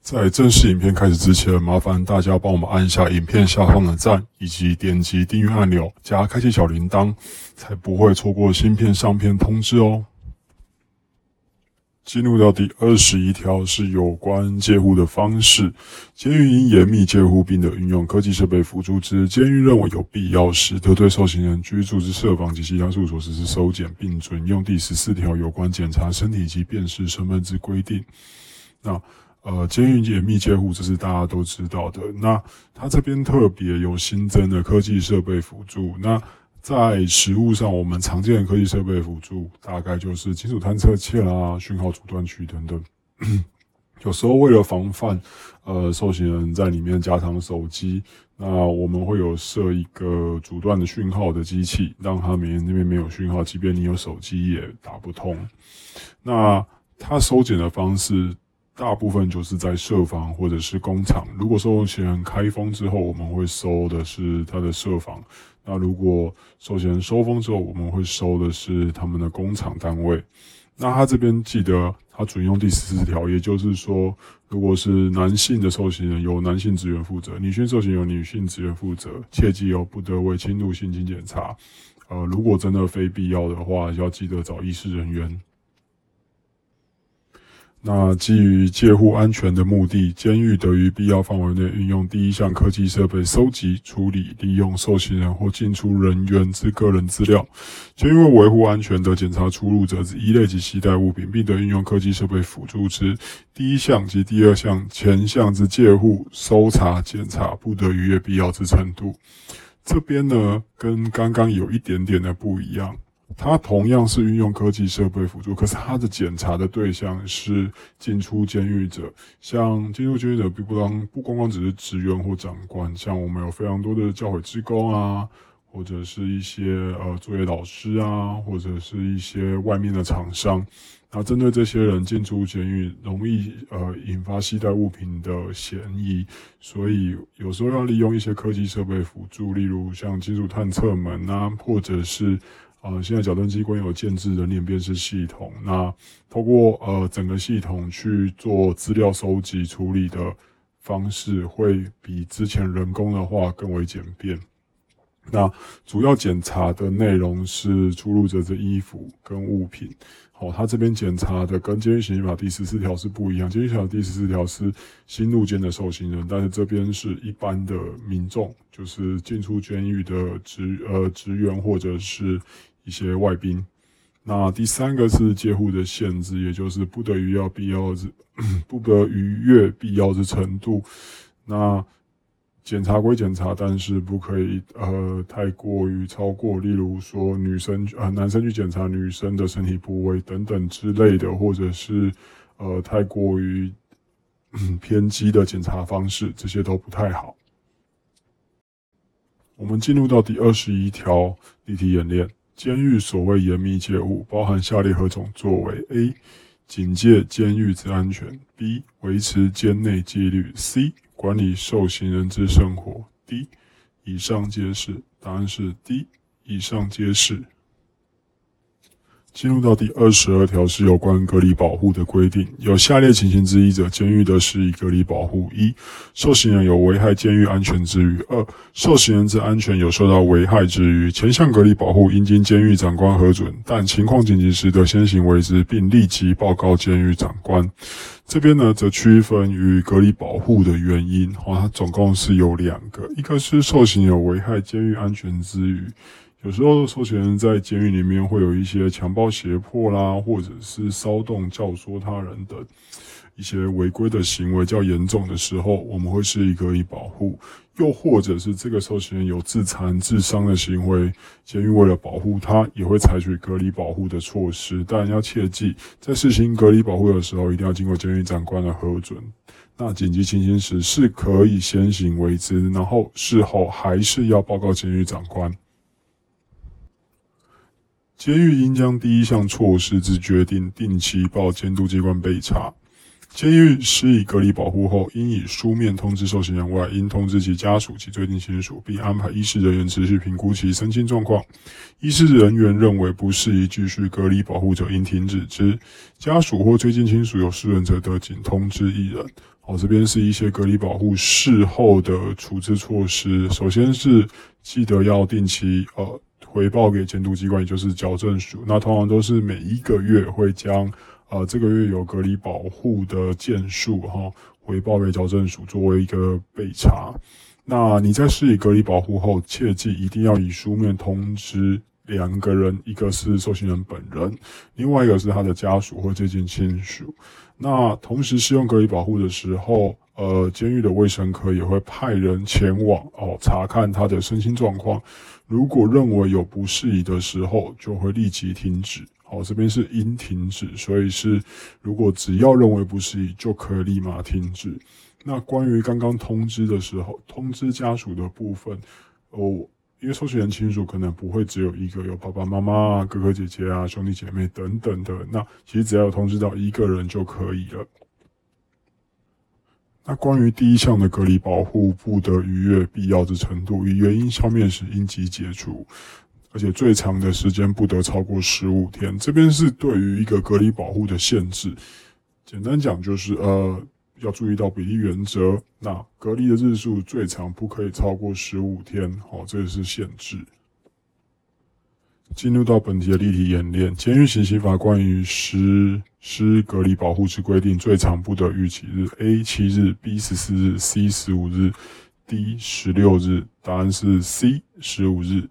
在正式影片开始之前，麻烦大家帮我们按下影片下方的赞，以及点击订阅按钮，加开启小铃铛，才不会错过新片上片通知哦。进入到第二十一条是有关戒护的方式，监狱应严密戒护，并的运用科技设备辅助之。监狱认为有必要时，得对受刑人居住之设防及其他住所实施收检，并准用第十四条有关检查身体及辨识身份之规定。那呃，监狱解密监护，这是大家都知道的。那它这边特别有新增的科技设备辅助。那在实物上，我们常见的科技设备辅助，大概就是金属探测器啦、讯号阻断区等等。有时候为了防范呃受刑人在里面加长手机，那我们会有设一个阻断的讯号的机器，让他们那边没有讯号，即便你有手机也打不通。那它收检的方式。大部分就是在设防或者是工厂。如果受刑人开封之后，我们会收的是他的设防；那如果受刑人收封之后，我们会收的是他们的工厂单位。那他这边记得，他准用第十四条，也就是说，如果是男性的受刑人，由男性职员负责；女性受刑由女性职员负责。切记哦，不得为侵入性侵检查。呃，如果真的非必要的话，要记得找医师人员。那基于戒护安全的目的，监狱得于必要范围内运用第一项科技设备收集、处理、利用受刑人或进出人员之个人资料。监狱为维护安全的检查出入者之一类及携带物品，并得运用科技设备辅助之。第一项及第二项前项之戒护、搜查、检查，不得逾越必要之程度。这边呢，跟刚刚有一点点的不一样。它同样是运用科技设备辅助，可是它的检查的对象是进出监狱者。像进入监狱者，不光不光光只是职员或长官，像我们有非常多的教会职工啊，或者是一些呃作业老师啊，或者是一些外面的厂商。那针对这些人进出监狱，容易呃引发携带物品的嫌疑，所以有时候要利用一些科技设备辅助，例如像金属探测门啊，或者是。呃，现在矫正机关有建置人脸辨识系统，那透过呃整个系统去做资料收集处理的方式，会比之前人工的话更为简便。那主要检查的内容是出入者的衣服跟物品。好，他这边检查的跟《监狱刑法》第十四条是不一样，《监狱刑法》第十四条是新入监的受刑人，但是这边是一般的民众，就是进出监狱的职呃职员或者是一些外宾。那第三个是戒护的限制，也就是不得于要必要之 不得逾越必要之程度。那检查归检查，但是不可以呃太过于超过，例如说女生呃男生去检查女生的身体部位等等之类的，或者是呃太过于偏激的检查方式，这些都不太好。我们进入到第二十一条例题演练，监狱所谓严密戒护，包含下列何种作为？A. 警戒监狱之安全；B. 维持监内纪律；C. 管理受刑人之生活。D，以上皆是。答案是 D，以上皆是。进入到第二十二条是有关隔离保护的规定，有下列情形之一者，监狱的施以隔离保护：一、受刑人有危害监狱安全之余；二、受刑人之安全有受到危害之余。前项隔离保护应经监狱长官核准，但情况紧急时得先行为之，并立即报告监狱长官。这边呢，则区分于隔离保护的原因，哦，它总共是有两个，一个是受刑有危害监狱安全之余。有时候受刑人在监狱里面会有一些强暴胁迫啦，或者是骚动教唆他人的一些违规的行为较严重的时候，我们会施以隔离保护；又或者是这个受刑人有自残自伤的行为，监狱为了保护他，也会采取隔离保护的措施。但要切记，在实行隔离保护的时候，一定要经过监狱长官的核准。那紧急情形时是可以先行为之，然后事后还是要报告监狱长官。监狱应将第一项措施之决定定期报监督机关备查。监狱施以隔离保护后，应以书面通知受刑人外，应通知其家属及最近亲属，并安排医师人员持续评估其身心状况。医师人员认为不适宜继续隔离保护者，应停止之。家属或最近亲属有失人者，得仅通知一人。好，这边是一些隔离保护事后的处置措施。首先是记得要定期呃。回报给监督机关，也就是矫正署。那通常都是每一个月会将，呃，这个月有隔离保护的件数哈，回报给矫正署作为一个备查。那你在施以隔离保护后，切记一定要以书面通知两个人，一个是受刑人本人，另外一个是他的家属或接近亲属。那同时适用隔离保护的时候，呃，监狱的卫生科也会派人前往哦，查看他的身心状况。如果认为有不适宜的时候，就会立即停止。好，这边是应停止，所以是如果只要认为不适宜，就可以立马停止。那关于刚刚通知的时候，通知家属的部分，哦，因为受刑人亲属可能不会只有一个，有爸爸妈妈、哥哥姐姐啊、兄弟姐妹等等的。那其实只要有通知到一个人就可以了。那关于第一项的隔离保护不得逾越必要之程度，以原因消灭时应即解除，而且最长的时间不得超过十五天。这边是对于一个隔离保护的限制，简单讲就是呃要注意到比例原则。那隔离的日数最长不可以超过十五天，好，这是限制。进入到本题的例题演练，监狱刑刑法关于实施隔离保护之规定，最长不得逾期日：A 七日，B 十四日，C 十五日，D 十六日。答案是 C 十五日。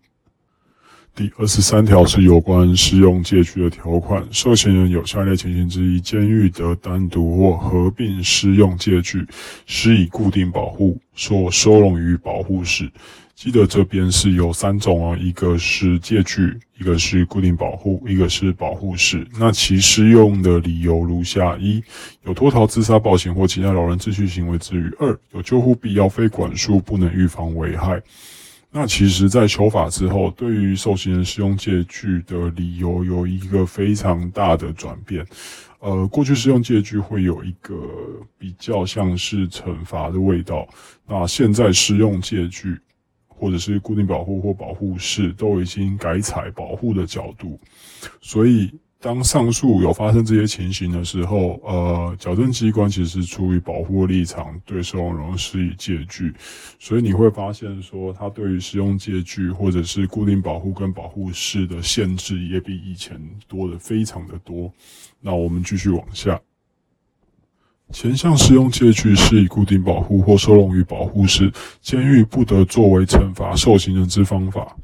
第二十三条是有关适用借据的条款，受刑人有下列情形之一，监狱得单独或合并适用借据，施以固定保护，所收容于保护室。记得这边是有三种哦，一个是借据，一个是固定保护，一个是保护式。那其适用的理由如下：一、有脱逃、自杀、暴行或其他扰人秩序行为之余；二、有救护必要，非管束不能预防危害。那其实，在修法之后，对于受刑人适用借据的理由有一个非常大的转变。呃，过去适用借据会有一个比较像是惩罚的味道，那现在适用借据。或者是固定保护或保护室都已经改采保护的角度，所以当上述有发生这些情形的时候，呃，矫正机关其实是出于保护立场对受容人施以借据，所以你会发现说，他对于使用借据或者是固定保护跟保护室的限制也比以前多的非常的多。那我们继续往下。前项使用借据是以固定保护或收容于保护室，监狱不得作为惩罚受刑人之方法。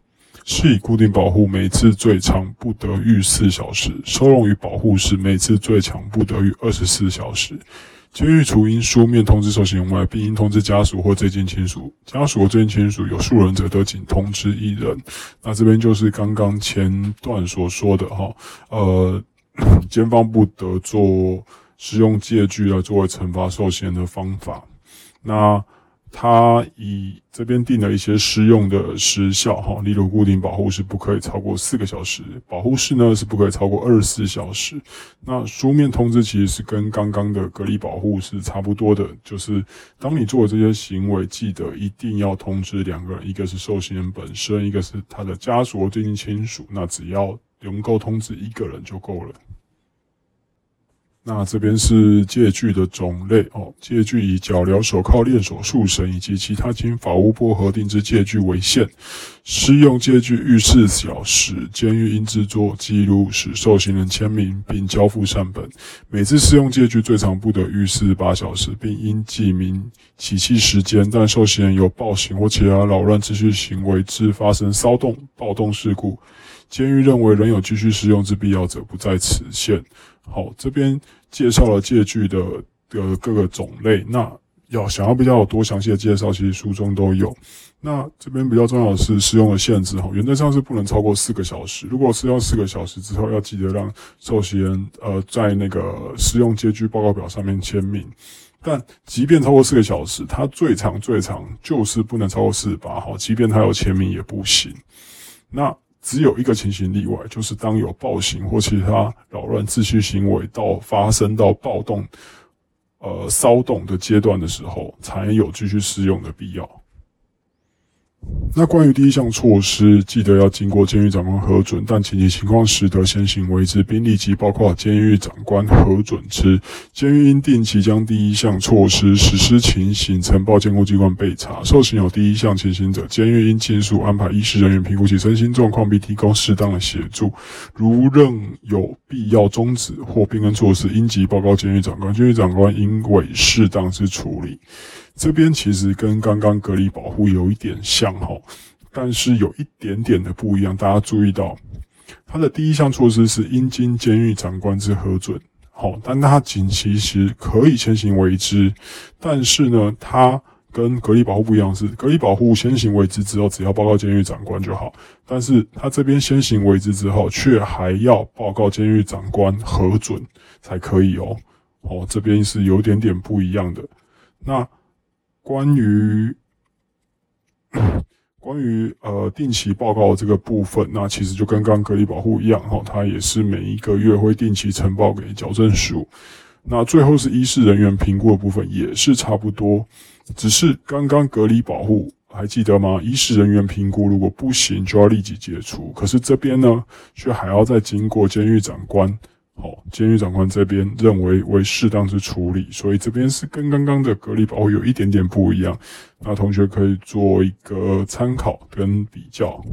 是以固定保护，每次最长不得逾四小时；收容于保护室，每次最长不得逾二十四小时。监狱除应书面通知受刑人外，并应通知家属或最近亲属。家属或最近亲属有数人者，得仅通知一人。那这边就是刚刚前段所说的哈，呃，监方不得做。使用借据来作为惩罚受刑人的方法，那他以这边定了一些适用的时效哈，例如固定保护是不可以超过四个小时，保护室呢是不可以超过二十四小时。那书面通知其实是跟刚刚的隔离保护是差不多的，就是当你做这些行为，记得一定要通知两个人，一个是受刑人本身，一个是他的家属或最近亲属。那只要能够通知一个人就够了。那这边是借据的种类哦，借据以脚镣、手铐、链锁、束绳以及其他经法务部核定之借据为限。适用借据逾四小时，监狱应制作记录，使受刑人签名并交付善本。每次适用借据最长不得逾四十八小时，并应记明起期时间。但受刑人有暴行或其他扰乱秩序行为，致发生骚动、暴动事故，监狱认为仍有继续适用之必要者，不在此限。好，这边介绍了借据的的各个种类。那要想要比较多详细的介绍，其实书中都有。那这边比较重要的是适用的限制，哈，原则上是不能超过四个小时。如果是要四个小时之后，要记得让受刑人呃在那个适用借据报告表上面签名。但即便超过四个小时，它最长最长就是不能超过四十八号，即便他有签名也不行。那。只有一个情形例外，就是当有暴行或其他扰乱秩序行为到发生到暴动、呃骚动的阶段的时候，才有继续适用的必要。那关于第一项措施，记得要经过监狱长官核准，但紧急情况时得先行为之，并立即包括监狱长官核准之。监狱应定期将第一项措施实施情形呈报监护机关备查。受刑有第一项情形者，监狱应尽速安排医师人员评估其身心状况，并提供适当的协助。如仍有必要终止或变更措施，应即报告监狱长官，监狱长官应为适当之处理。这边其实跟刚刚隔离保护有一点像哈，但是有一点点的不一样。大家注意到，它的第一项措施是应经监狱长官之核准，好，但它仅其实可以先行为之。但是呢，它跟隔离保护不一样，是隔离保护先行为之之后，只要报告监狱长官就好。但是它这边先行为之之后，却还要报告监狱长官核准才可以哦。哦，这边是有点点不一样的。那。关于 关于呃定期报告这个部分，那其实就跟刚隔离保护一样哈，它也是每一个月会定期呈报给矫正署。那最后是医师人员评估的部分，也是差不多，只是刚刚隔离保护还记得吗？医师人员评估如果不行，就要立即解除。可是这边呢，却还要再经过监狱长官。好，监狱长官这边认为为适当之处理，所以这边是跟刚刚的隔离保护有一点点不一样。那同学可以做一个参考跟比较。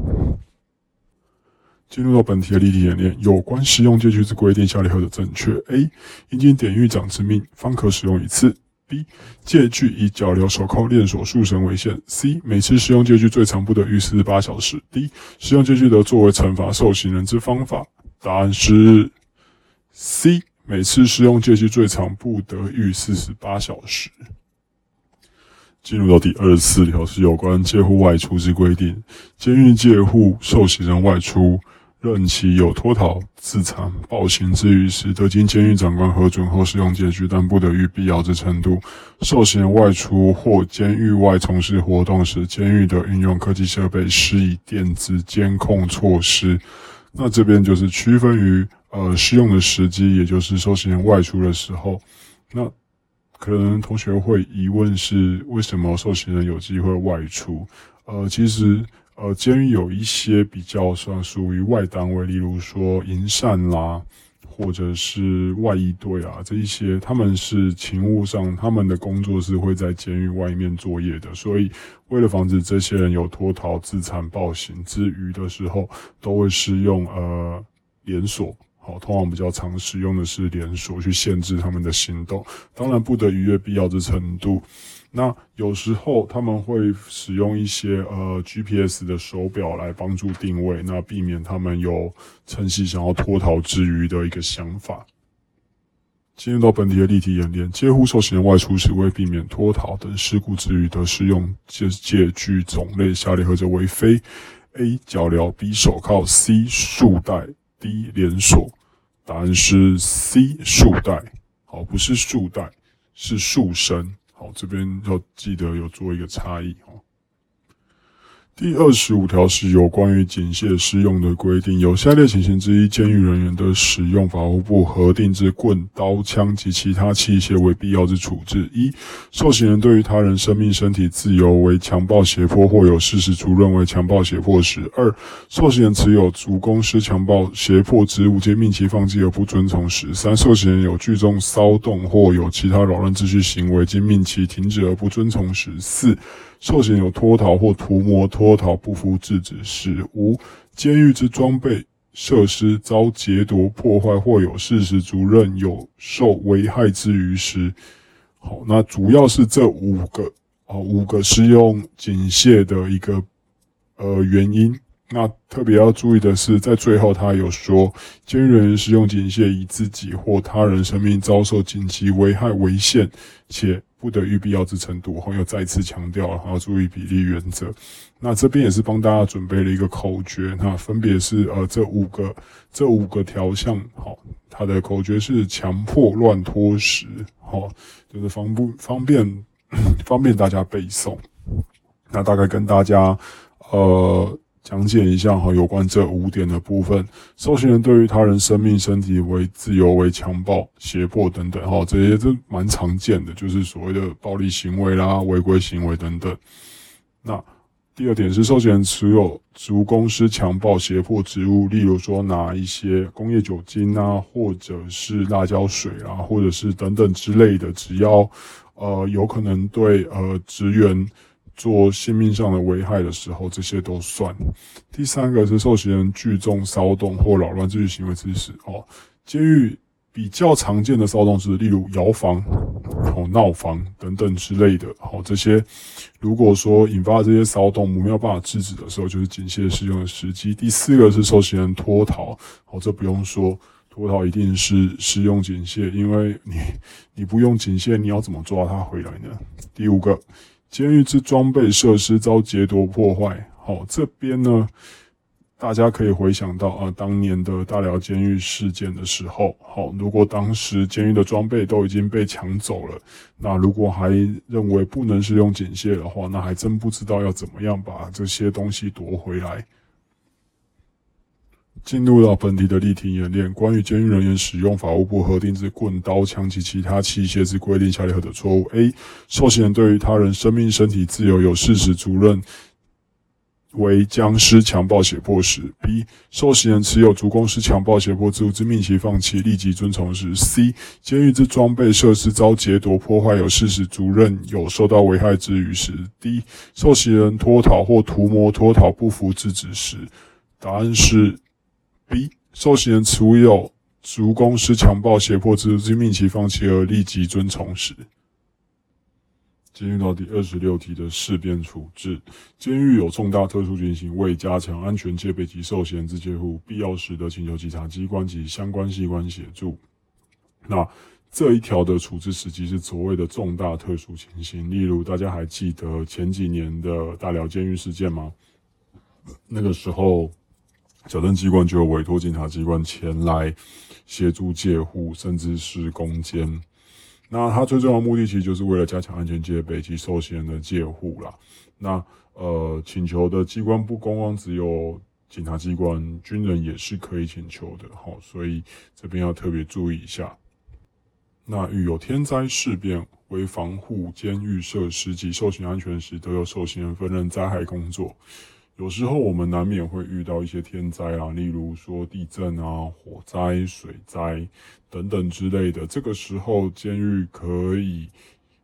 进入到本题的例题演练，有关使用借据之规定，下列何者正确？A. 应经典狱长之命方可使用一次。B. 借据以脚镣、手铐、链锁、束绳为限。C. 每次使用借据最长不得逾四十八小时。D. 使用借据的作为惩罚受刑人之方法。答案是。C 每次使用借据最长不得逾四十八小时。进入到第二十四条是有关借户外出之规定。监狱借户受刑人外出，任其有脱逃、自残、暴行之余时，得经监狱长官核准后使用借据，但不得逾必要之程度。受刑人外出或监狱外从事活动时，监狱的运用科技设备施以电子监控措施。那这边就是区分于。呃，适用的时机，也就是受刑人外出的时候，那可能同学会疑问是，为什么受刑人有机会外出？呃，其实，呃，监狱有一些比较算属于外单位，例如说营善啦，或者是外役队啊，这一些他们是勤务上，他们的工作是会在监狱外面作业的，所以为了防止这些人有脱逃、自残、暴行之余的时候，都会适用呃连锁。通常比较常使用的是连锁去限制他们的行动，当然不得逾越必要的程度。那有时候他们会使用一些呃 GPS 的手表来帮助定位，那避免他们有趁机想要脱逃之余的一个想法。进入到本题的立体演练，接护受刑人外出时为避免脱逃等事故之余的适用借借具种类，下列何者为非？A. 脚镣 B. 手铐 C. 束带 D. 连锁。答案是 C 束带，好，不是束带，是束身。好，这边要记得有做一个差异哦。第二十五条是有关于警械适用的规定，有下列情形之一，监狱人员的使用法务部核定之棍、刀、枪及其他器械为必要之处置：一、受刑人对于他人生命、身体自由为强暴、胁迫，或有事实足认为强暴、胁迫时；二、受刑人持有足供施强暴、胁迫之物，皆命其放弃而不遵从时；三、受刑人有聚众骚动或有其他扰乱秩序行为，经命其停止而不遵从时；四、受刑有脱逃或图谋脱逃不服制止时；无、监狱之装备设施遭劫夺破坏或有事实足认有受危害之余时。好，那主要是这五个啊，五个适用警械的一个呃原因。那特别要注意的是，在最后他有说，监狱人员使用警械以自己或他人生命遭受紧急危害为限，且不得于必要之程度。后又再次强调了，要注意比例原则。那这边也是帮大家准备了一个口诀，那分别是呃这五个这五个条项，好，它的口诀是强迫乱脱时，好，就是方不方便 方便大家背诵。那大概跟大家呃。讲解一下哈，有关这五点的部分。受刑人对于他人生命、身体为自由为强暴、胁迫等等，哈，这些都蛮常见的，就是所谓的暴力行为啦、违规行为等等。那第二点是，受刑人持有足公司强暴、胁迫职务，例如说拿一些工业酒精啊，或者是辣椒水啊，或者是等等之类的，只要呃有可能对呃职员。做性命上的危害的时候，这些都算。第三个是受刑人聚众骚动或扰乱秩序行为之时，哦，监狱比较常见的骚动是，例如摇房、哦闹房等等之类的。好，这些如果说引发这些骚动，我们没有办法制止的时候，就是警械适用的时机。第四个是受刑人脱逃，好，这不用说，脱逃一定是适用警械，因为你你不用警械，你要怎么抓他回来呢？第五个。监狱之装备设施遭劫夺破坏，好，这边呢，大家可以回想到啊，当年的大寮监狱事件的时候，好，如果当时监狱的装备都已经被抢走了，那如果还认为不能使用警械的话，那还真不知道要怎么样把这些东西夺回来。进入到本题的例题演练，关于监狱人员使用法务部核定之棍、刀、枪及其他器械之规定，下列何者错误？A. 受刑人对于他人生命、身体自由有事实足认为僵尸强暴胁迫时；B. 受刑人持有足供施强暴胁迫之物之命其放弃，立即遵从时；C. 监狱之装备设施遭劫夺破坏，有事实足认有受到危害之余时；D. 受刑人脱逃或图谋脱逃不服制止时。答案是。B 受刑人持有足公司强暴胁迫之之命其放弃而立即遵从时，进入到第二十六题的事变处置。监狱有重大特殊情形，为加强安全戒备及受刑人之戒护，必要时得请求稽查机关及相关机关协助。那这一条的处置时机是所谓的重大特殊情形，例如大家还记得前几年的大寮监狱事件吗？那个时候。矫正机关就委托警察机关前来协助戒护，甚至是攻坚。那他最重要的目的，其实就是为了加强安全戒备及受刑人的戒护啦。那呃，请求的机关不光光只有警察机关，军人也是可以请求的。好，所以这边要特别注意一下。那遇有天灾事变，为防护监狱设施及受刑安全时，都由受刑人分任灾害工作。有时候我们难免会遇到一些天灾啊，例如说地震啊、火灾、水灾等等之类的。这个时候，监狱可以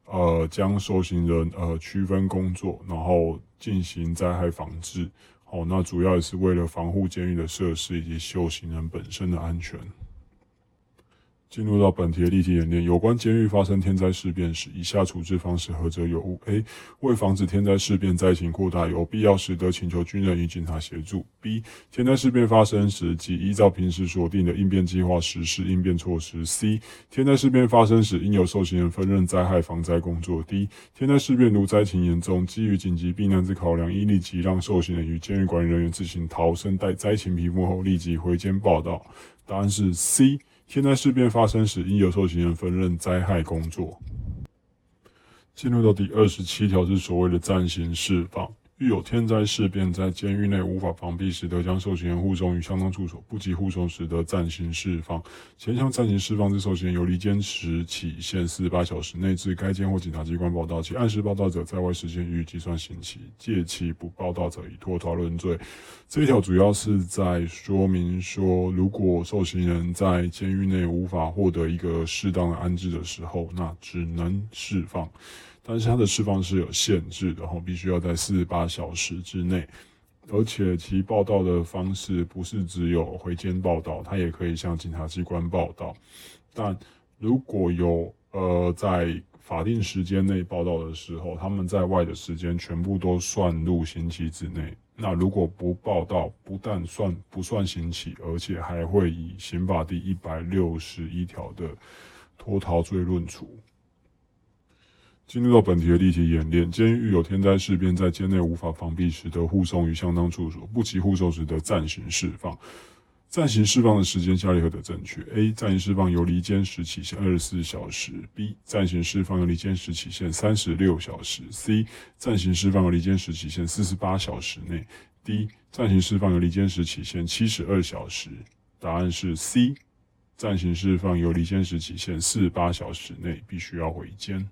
呃将受刑人呃区分工作，然后进行灾害防治。好，那主要也是为了防护监狱的设施以及受刑人本身的安全。进入到本题的例题演练，有关监狱发生天灾事变时，以下处置方式何者有误？A. 为防止天灾事变灾情扩大，有必要时得请求军人与警察协助。B. 天灾事变发生时，即依照平时所定的应变计划实施应变措施。C. 天灾事变发生时，应由受刑人分任灾害防灾工作。D. 天灾事变如灾情严重，基于紧急避难之考量，应立即让受刑人与监狱管理人员自行逃生，待灾情平复后立即回监报道。答案是 C。现在事变发生时，应由受刑人分任灾害工作。进入到第二十七条是所谓的暂行释放，遇有天灾事变，在监狱内无法防避时，得将受刑人护送于相当处所；不及护送时，得暂行释放。前项暂行释放之受刑人，由离监时起限四十八小时内至该监或检察机关报到，其按时报到者，在外时间予以计算刑期；借其不报到者，以脱逃论罪。这一条主要是在说明说，如果受刑人在监狱内无法获得一个适当的安置的时候，那只能释放。但是它的释放是有限制的，哈，必须要在四十八小时之内，而且其报道的方式不是只有回监报道，它也可以向警察机关报道。但如果有呃在法定时间内报道的时候，他们在外的时间全部都算入刑期之内。那如果不报道，不但算不算刑期，而且还会以刑法第一百六十一条的脱逃罪论处。进入到本题的例题演练：监狱有天灾事变，在监内无法防避时，得护送于相当处所；不及护送时，得暂行释放。暂行释放的时间，下列何者正确？A. 暂行释放由离监时起限二十四小时；B. 暂行释放由离监时起限三十六小时；C. 暂行释放由离监时起限四十八小时内；D. 暂行释放由离监时起限七十二小时。答案是 C。暂行释放由离监时起限四十八小时内，必须要回监。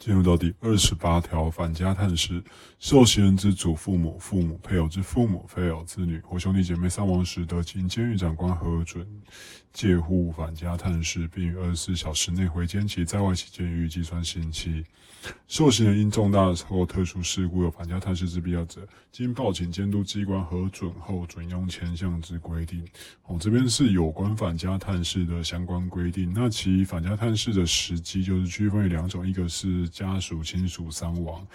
进入到第二十八条，反家探视，受刑人之祖父母、父母、配偶之父母、配偶、子女或兄弟姐妹丧亡时，得经监狱长官核准借户返家探视，并于二十四小时内回监其在外期间予以计算刑期。受刑人因重大或特殊事故有返家探视之必要者，经报请监督机关核准后，准用前项之规定。哦，这边是有关返家探视的相关规定。那其返家探视的时机就是区分为两种，一个是家属亲属伤亡，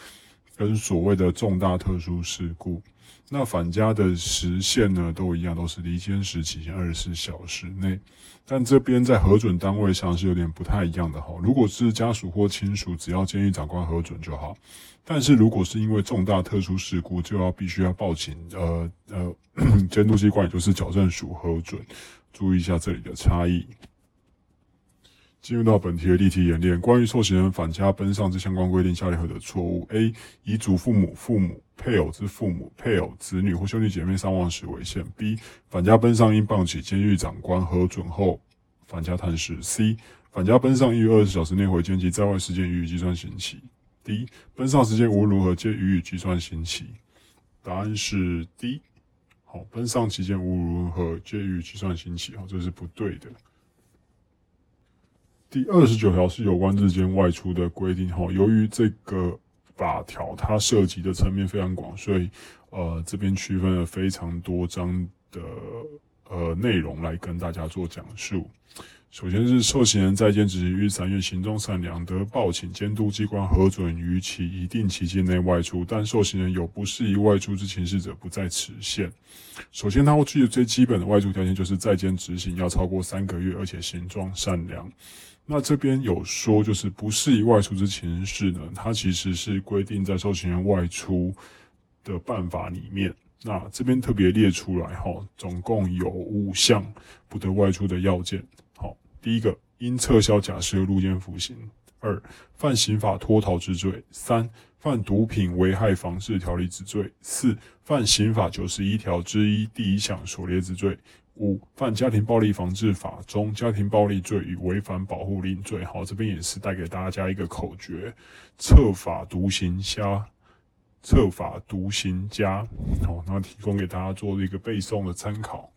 跟所谓的重大特殊事故。那返家的时限呢，都一样，都是离监时期二十四小时内。但这边在核准单位上是有点不太一样的哈。如果是家属或亲属，只要监狱长官核准就好。但是如果是因为重大特殊事故，就要必须要报请呃呃 监督机关，也就是矫正署核准。注意一下这里的差异。进入到本题的例题演练，关于受刑人返家奔丧之相关规定，下列何者错误？A. 以祖父母、父母、配偶之父母、配偶、子女或兄弟姐妹伤亡时为限。B. 返家奔丧应报起监狱长官核准后返家探视。C. 返家奔丧应于二十小时内回监及在外时间予以计算刑期。D. 奔丧时间无论如何皆予以计算刑期。答案是 D。好，奔丧期间无论如何皆予以计算刑期。好，这是不对的。第二十九条是有关日间外出的规定，哈，由于这个法条它涉及的层面非常广，所以呃这边区分了非常多章的呃内容来跟大家做讲述。首先是受刑人在监执行于三月行动善良，得报请监督机关核准于其一定期间内外出，但受刑人有不适宜外出之情事者，不在此限。首先，他会具有最基本的外出条件，就是在监执行要超过三个月，而且形状善良。那这边有说，就是不适宜外出之情事呢，它其实是规定在受刑人外出的办法里面。那这边特别列出来哈，总共有五项不得外出的要件。第一个，因撤销假释入监服刑；二，犯刑法脱逃之罪；三，犯毒品危害防治条例之罪；四，犯刑法九十一条之一第一项所列之罪。五犯家庭暴力防治法中家庭暴力罪与违反保护令罪。好，这边也是带给大家一个口诀：策法独行加，策法独行加。好，那提供给大家做一个背诵的参考。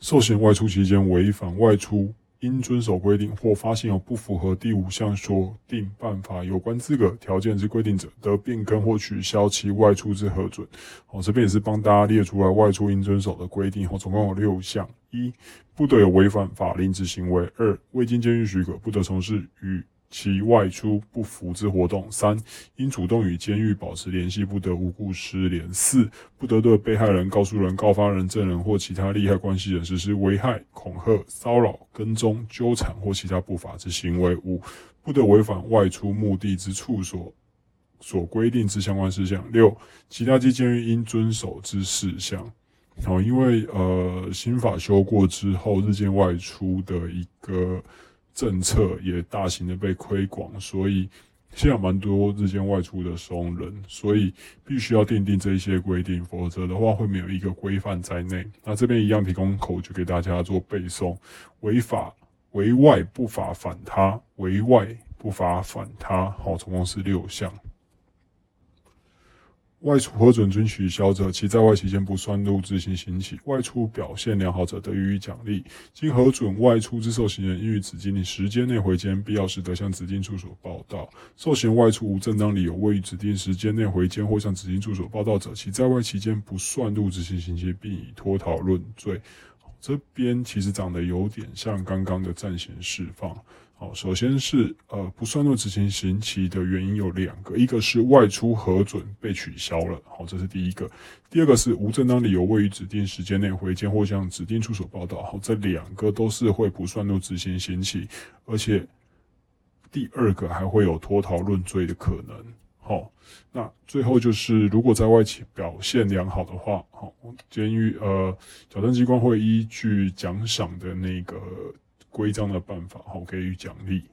受刑外出期间违反外出。应遵守规定或发现有不符合第五项所定办法有关资格条件之规定者，得变更或取消其外出之核准。好，这边也是帮大家列出来外出应遵守的规定。好，总共有六项：一、不得有违反法令之行为；二、未经监狱许可，不得从事与其外出不服之活动。三、应主动与监狱保持联系，不得无故失联。四、不得对被害人、告诉人、告发人、证人或其他利害关系人实施危害、恐吓、骚扰、跟踪、纠缠或其他不法之行为。五、不得违反外出目的之处所所规定之相关事项。六、其他基监狱应遵守之事项。好，因为呃新法修过之后，日间外出的一个。政策也大型的被推广，所以现在蛮多日间外出的商人，所以必须要订定这一些规定，否则的话会没有一个规范在内。那这边一样提供口诀给大家做背诵：违法违外不法反他，违外不法反他。好，总共是六项。外出核准准取消者，其在外期间不算入执行刑期；外出表现良好者得予以奖励。经核准外出之受刑人，应于指定时间内回监，必要时得向指定处所报到。受刑外出无正当理由未于指定时间内回监或向指定处所报到者，其在外期间不算入执行刑期，并以脱逃论罪。这边其实长得有点像刚刚的暂行释放。好，首先是呃不算入执行刑期的原因有两个，一个是外出核准被取消了，好，这是第一个；第二个是无正当理由未于指定时间内回监或向指定处所报到，好，这两个都是会不算入执行刑期，而且第二个还会有脱逃论罪的可能。好，那最后就是如果在外企表现良好的话，好，监狱呃矫正机关会依据奖赏的那个。规章的办法，好给予奖励。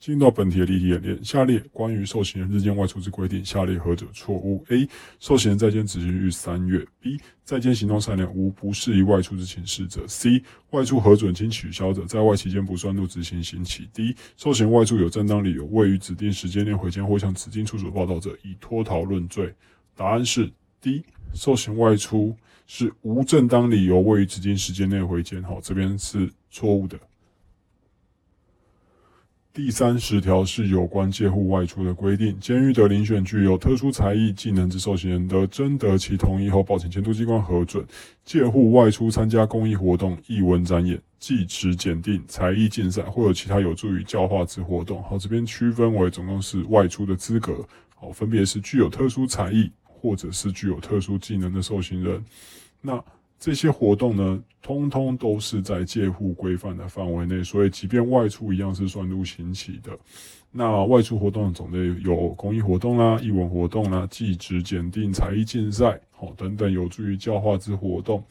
进到本题的例题演练，下列关于受刑人日间外出之规定，下列何者错误？A. 受刑人在监执行日三月。B. 在监行动三年无不适宜外出之请示者。C. 外出核准经取消者，在外期间不算入执行刑期。D. 受刑外出有正当理由未于指定时间内回监或向指定处所报到者，以脱逃论罪。答案是 D. 受刑外出。是无正当理由未于指定时间内回监，好，这边是错误的。第三十条是有关借户外出的规定，监狱的遴选具有特殊才艺、技能之受刑人，得征得其同意后，报请监督机关核准，借户外出参加公益活动、艺文展演、技职检定、才艺竞赛，或有其他有助于教化之活动。好，这边区分为总共是外出的资格，好，分别是具有特殊才艺。或者是具有特殊技能的受刑人，那这些活动呢，通通都是在借户规范的范围内，所以即便外出一样是算入刑期的。那外出活动的种类有公益活动啦、艺文活动啦、技职检定、才艺竞赛，好等等有助于教化之活动。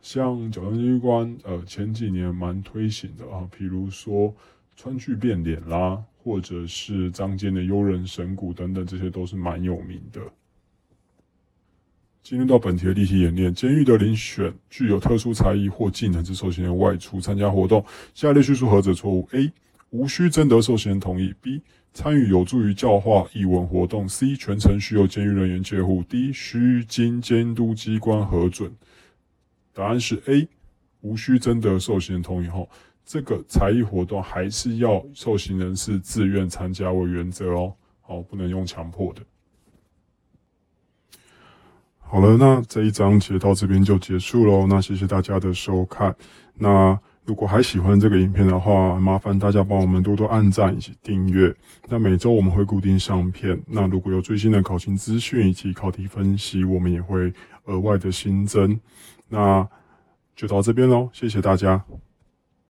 像矫正机关呃前几年蛮推行的啊，譬如说川剧变脸啦，或者是张坚的幽人神鼓等等，这些都是蛮有名的。进入到本题的例题演练，监狱的遴选具有特殊才艺或技能之受刑人外出参加活动，下列叙述何者错误？A. 无需征得受刑人同意。B. 参与有助于教化译文活动。C. 全程需由监狱人员监护。D. 需经监督机关核准。答案是 A. 无需征得受刑人同意后，这个才艺活动还是要受刑人是自愿参加为原则哦，好，不能用强迫的。好了，那这一章节到这边就结束喽。那谢谢大家的收看。那如果还喜欢这个影片的话，麻烦大家帮我们多多按赞以及订阅。那每周我们会固定上片。那如果有最新的考勤资讯以及考题分析，我们也会额外的新增。那就到这边喽，谢谢大家。